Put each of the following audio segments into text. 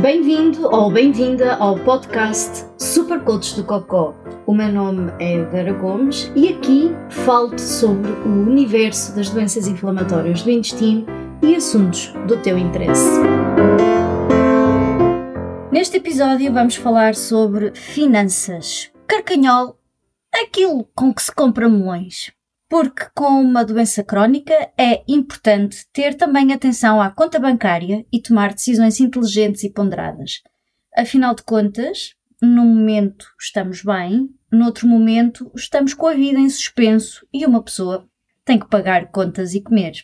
Bem-vindo ou bem-vinda ao podcast Super Coach do Cocó. O meu nome é Vera Gomes e aqui falo-te sobre o universo das doenças inflamatórias do intestino e assuntos do teu interesse. Neste episódio vamos falar sobre finanças. Carcanhol, aquilo com que se compra melões porque com uma doença crónica é importante ter também atenção à conta bancária e tomar decisões inteligentes e ponderadas. Afinal de contas, num momento estamos bem, noutro momento estamos com a vida em suspenso e uma pessoa tem que pagar contas e comer.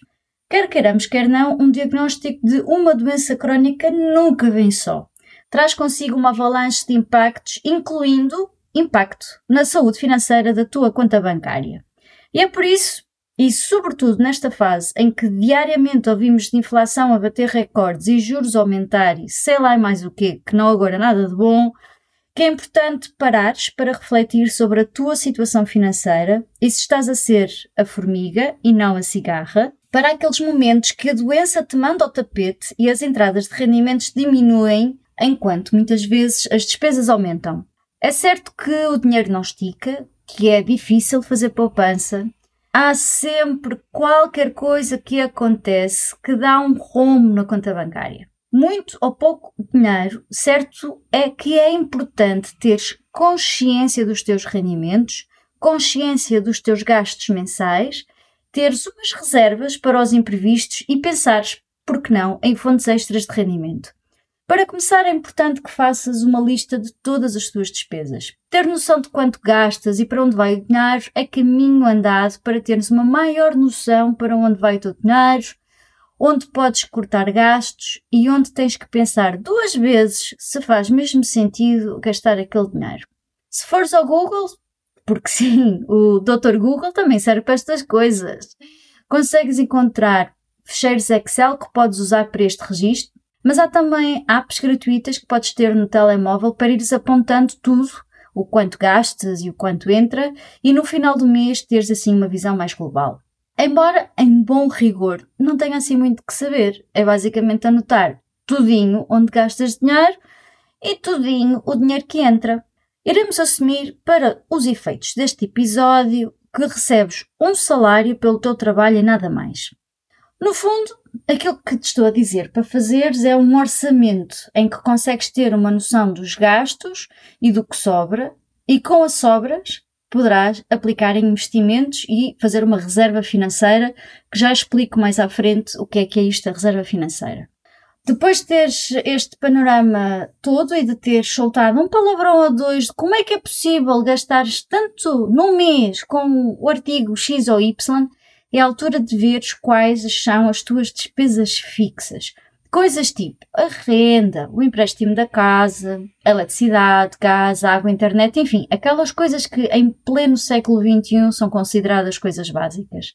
Quer queiramos, quer não, um diagnóstico de uma doença crónica nunca vem só. Traz consigo uma avalanche de impactos, incluindo impacto na saúde financeira da tua conta bancária. E é por isso, e sobretudo nesta fase em que diariamente ouvimos de inflação a bater recordes e juros aumentar e sei lá mais o quê, que não agora nada de bom, que é importante parares para refletir sobre a tua situação financeira e se estás a ser a formiga e não a cigarra, para aqueles momentos que a doença te manda ao tapete e as entradas de rendimentos diminuem, enquanto muitas vezes as despesas aumentam. É certo que o dinheiro não estica, que é difícil fazer poupança, há sempre qualquer coisa que acontece que dá um rombo na conta bancária. Muito ou pouco dinheiro, certo é que é importante teres consciência dos teus rendimentos, consciência dos teus gastos mensais, teres umas reservas para os imprevistos e pensares, por que não, em fontes extras de rendimento. Para começar, é importante que faças uma lista de todas as tuas despesas. Ter noção de quanto gastas e para onde vai o dinheiro é caminho andado para teres uma maior noção para onde vai o teu dinheiro, onde podes cortar gastos e onde tens que pensar duas vezes se faz mesmo sentido gastar aquele dinheiro. Se fores ao Google, porque sim, o Dr. Google também serve para estas coisas, consegues encontrar fecheiros Excel que podes usar para este registro mas há também apps gratuitas que podes ter no telemóvel para ires apontando tudo, o quanto gastas e o quanto entra, e no final do mês teres assim uma visão mais global. Embora, em bom rigor, não tenha assim muito que saber, é basicamente anotar tudinho onde gastas dinheiro e tudinho o dinheiro que entra. Iremos assumir, para os efeitos deste episódio, que recebes um salário pelo teu trabalho e nada mais. No fundo, aquilo que te estou a dizer para fazeres é um orçamento em que consegues ter uma noção dos gastos e do que sobra, e com as sobras poderás aplicar em investimentos e fazer uma reserva financeira, que já explico mais à frente o que é que é isto, a reserva financeira. Depois de teres este panorama todo e de teres soltado um palavrão ou dois de como é que é possível gastares tanto num mês com o artigo X ou Y, é a altura de veres quais são as tuas despesas fixas. Coisas tipo a renda, o empréstimo da casa, a eletricidade, gás, água, internet, enfim, aquelas coisas que em pleno século XXI são consideradas coisas básicas.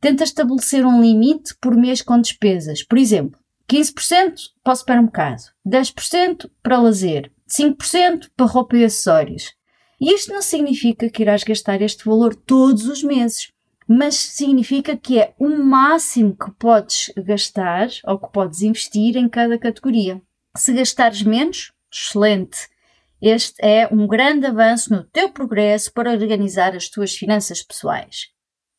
Tenta estabelecer um limite por mês com despesas. Por exemplo, 15% para o supermercado, 10% para lazer, 5% para roupa e acessórios. E isto não significa que irás gastar este valor todos os meses mas significa que é o máximo que podes gastar ou que podes investir em cada categoria. Se gastares menos, excelente. Este é um grande avanço no teu progresso para organizar as tuas finanças pessoais.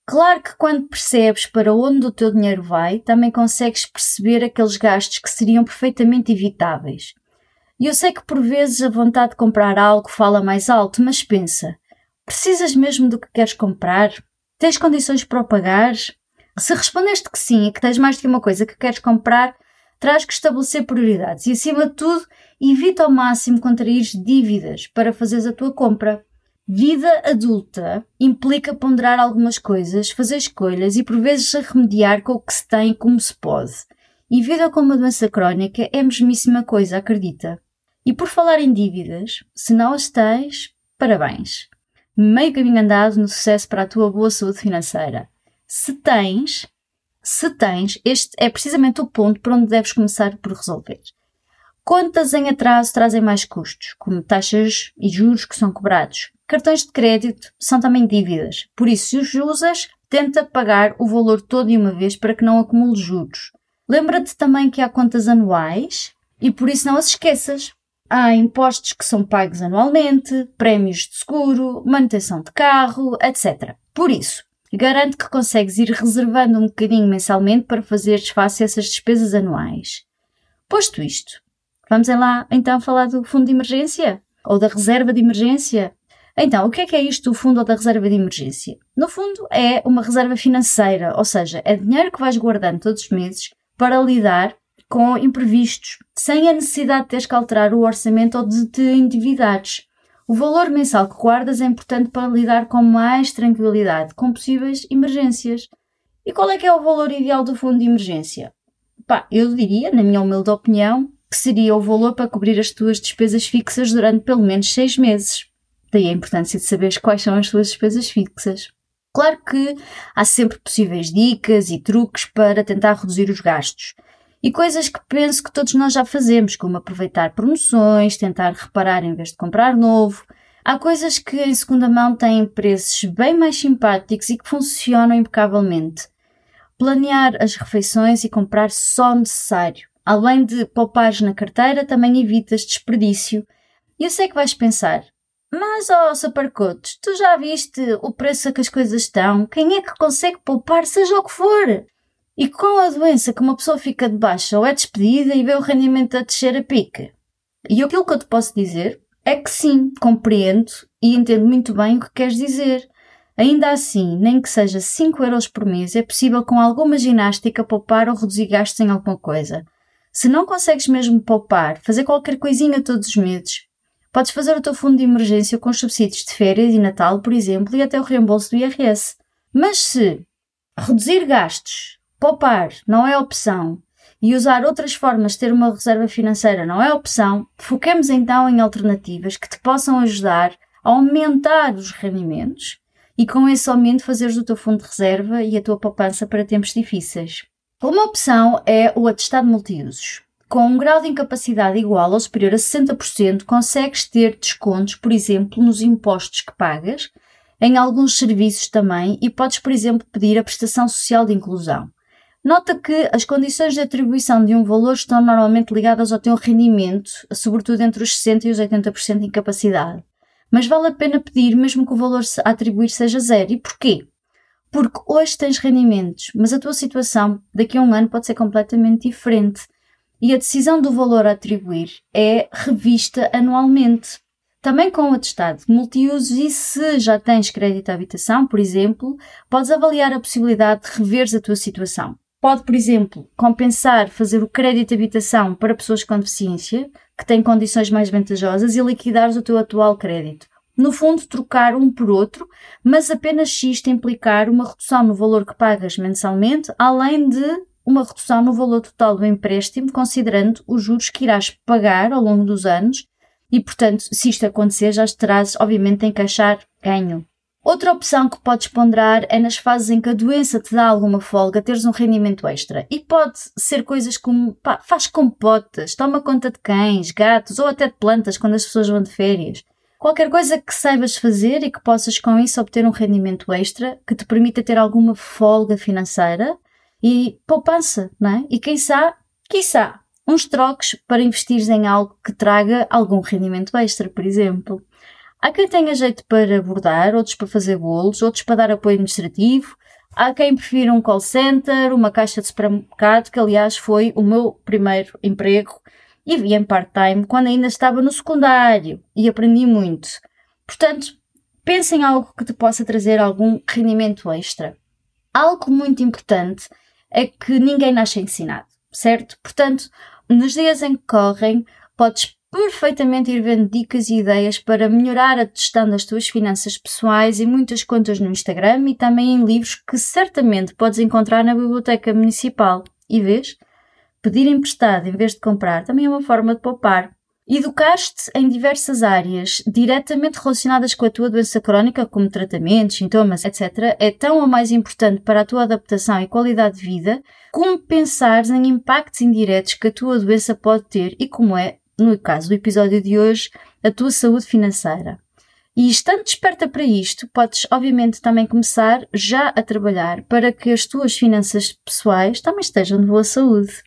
Claro que quando percebes para onde o teu dinheiro vai, também consegues perceber aqueles gastos que seriam perfeitamente evitáveis. E eu sei que por vezes a vontade de comprar algo fala mais alto, mas pensa: precisas mesmo do que queres comprar? Tens condições para o pagar? Se respondeste que sim e que tens mais de uma coisa que queres comprar, terás que estabelecer prioridades e, acima de tudo, evita ao máximo contrair dívidas para fazeres a tua compra. Vida adulta implica ponderar algumas coisas, fazer escolhas e por vezes remediar com o que se tem como se pode. E vida com uma doença crónica é a mesmíssima coisa, acredita. E por falar em dívidas, se não as tens, parabéns meio caminho andado no sucesso para a tua boa saúde financeira. Se tens, se tens, este é precisamente o ponto por onde deves começar por resolver. Contas em atraso trazem mais custos, como taxas e juros que são cobrados. Cartões de crédito são também dívidas, por isso, se os usas, tenta pagar o valor todo de uma vez para que não acumule juros. Lembra-te também que há contas anuais e por isso não as esqueças. Há impostos que são pagos anualmente, prémios de seguro, manutenção de carro, etc. Por isso, garante que consegues ir reservando um bocadinho mensalmente para fazeres face a essas despesas anuais. Posto isto, vamos lá então falar do fundo de emergência? Ou da reserva de emergência? Então, o que é que é isto do fundo ou da reserva de emergência? No fundo, é uma reserva financeira, ou seja, é dinheiro que vais guardando todos os meses para lidar com imprevistos, sem a necessidade de teres que alterar o orçamento ou de te endividares. O valor mensal que guardas é importante para lidar com mais tranquilidade com possíveis emergências. E qual é que é o valor ideal do fundo de emergência? Pá, eu diria, na minha humilde opinião, que seria o valor para cobrir as tuas despesas fixas durante pelo menos seis meses. Daí a importância de saberes quais são as tuas despesas fixas. Claro que há sempre possíveis dicas e truques para tentar reduzir os gastos, e coisas que penso que todos nós já fazemos, como aproveitar promoções, tentar reparar em vez de comprar novo. Há coisas que em segunda mão têm preços bem mais simpáticos e que funcionam impecavelmente. Planear as refeições e comprar só necessário. Além de poupares na carteira, também evitas desperdício. E eu sei que vais pensar, mas, ó, oh, Saparcotes, tu já viste o preço a que as coisas estão? Quem é que consegue poupar, seja o que for? E com a doença que uma pessoa fica de baixa ou é despedida e vê o rendimento a descer a pique. E aquilo que eu te posso dizer é que sim, compreendo e entendo muito bem o que queres dizer. Ainda assim, nem que seja 5 euros por mês, é possível com alguma ginástica poupar ou reduzir gastos em alguma coisa. Se não consegues mesmo poupar, fazer qualquer coisinha todos os meses, podes fazer o teu fundo de emergência com os subsídios de férias e Natal, por exemplo, e até o reembolso do IRS. Mas se reduzir gastos poupar não é opção e usar outras formas de ter uma reserva financeira não é opção, foquemos então em alternativas que te possam ajudar a aumentar os rendimentos e com esse aumento fazeres o teu fundo de reserva e a tua poupança para tempos difíceis. Uma opção é o atestado multiusos. Com um grau de incapacidade igual ou superior a 60%, consegues ter descontos, por exemplo, nos impostos que pagas, em alguns serviços também, e podes, por exemplo, pedir a prestação social de inclusão. Nota que as condições de atribuição de um valor estão normalmente ligadas ao teu rendimento, sobretudo entre os 60% e os 80% de incapacidade. Mas vale a pena pedir mesmo que o valor a atribuir seja zero. E porquê? Porque hoje tens rendimentos, mas a tua situação daqui a um ano pode ser completamente diferente. E a decisão do valor a atribuir é revista anualmente. Também com o atestado multiuso e se já tens crédito à habitação, por exemplo, podes avaliar a possibilidade de reveres a tua situação. Pode, por exemplo, compensar fazer o crédito de habitação para pessoas com deficiência, que têm condições mais vantajosas, e liquidares o teu atual crédito. No fundo, trocar um por outro, mas apenas se isto implicar uma redução no valor que pagas mensalmente, além de uma redução no valor total do empréstimo, considerando os juros que irás pagar ao longo dos anos, e portanto, se isto acontecer, já terás, obviamente, a encaixar ganho. Outra opção que podes ponderar é nas fases em que a doença te dá alguma folga, teres um rendimento extra. E pode ser coisas como, pá, faz compotas, toma conta de cães, gatos ou até de plantas quando as pessoas vão de férias. Qualquer coisa que saibas fazer e que possas com isso obter um rendimento extra que te permita ter alguma folga financeira e poupança, não é? E quem sabe, quiçá, uns troques para investires em algo que traga algum rendimento extra, por exemplo. Há quem tenha jeito para bordar, outros para fazer bolos, outros para dar apoio administrativo. Há quem prefira um call center, uma caixa de supermercado, que aliás foi o meu primeiro emprego e vi em part-time quando ainda estava no secundário e aprendi muito. Portanto, pense em algo que te possa trazer algum rendimento extra. Algo muito importante é que ninguém nasce ensinado, certo? Portanto, nos dias em que correm, podes perfeitamente ir vendo dicas e ideias para melhorar a gestão das tuas finanças pessoais em muitas contas no Instagram e também em livros que certamente podes encontrar na biblioteca municipal. E vês? Pedir emprestado em vez de comprar também é uma forma de poupar. Educar-te em diversas áreas diretamente relacionadas com a tua doença crónica, como tratamentos, sintomas, etc., é tão ou mais importante para a tua adaptação e qualidade de vida, como pensares em impactos indiretos que a tua doença pode ter e como é no caso do episódio de hoje, a tua saúde financeira. E estando desperta para isto, podes obviamente também começar já a trabalhar para que as tuas finanças pessoais também estejam de boa saúde.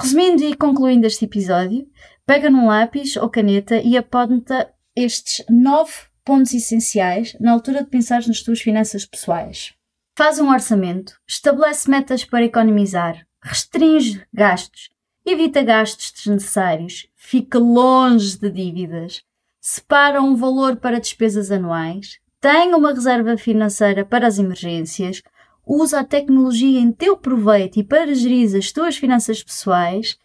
Resumindo e concluindo este episódio, pega num lápis ou caneta e aponta estes nove pontos essenciais na altura de pensar nas tuas finanças pessoais. Faz um orçamento, estabelece metas para economizar, restringe gastos, evita gastos desnecessários, fica longe de dívidas, separa um valor para despesas anuais, tem uma reserva financeira para as emergências, usa a tecnologia em teu proveito e para gerir as tuas finanças pessoais,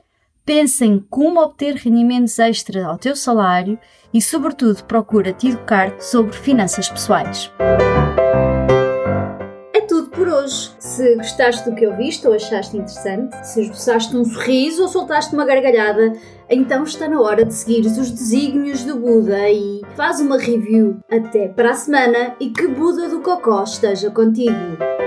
pensa em como obter rendimentos extra ao teu salário e, sobretudo, procura te educar sobre finanças pessoais. Hoje. Se gostaste do que ouviste ou achaste interessante, se esboçaste um sorriso ou soltaste uma gargalhada, então está na hora de seguir os desígnios do Buda e faz uma review. Até para a semana e que Buda do Cocó esteja contigo.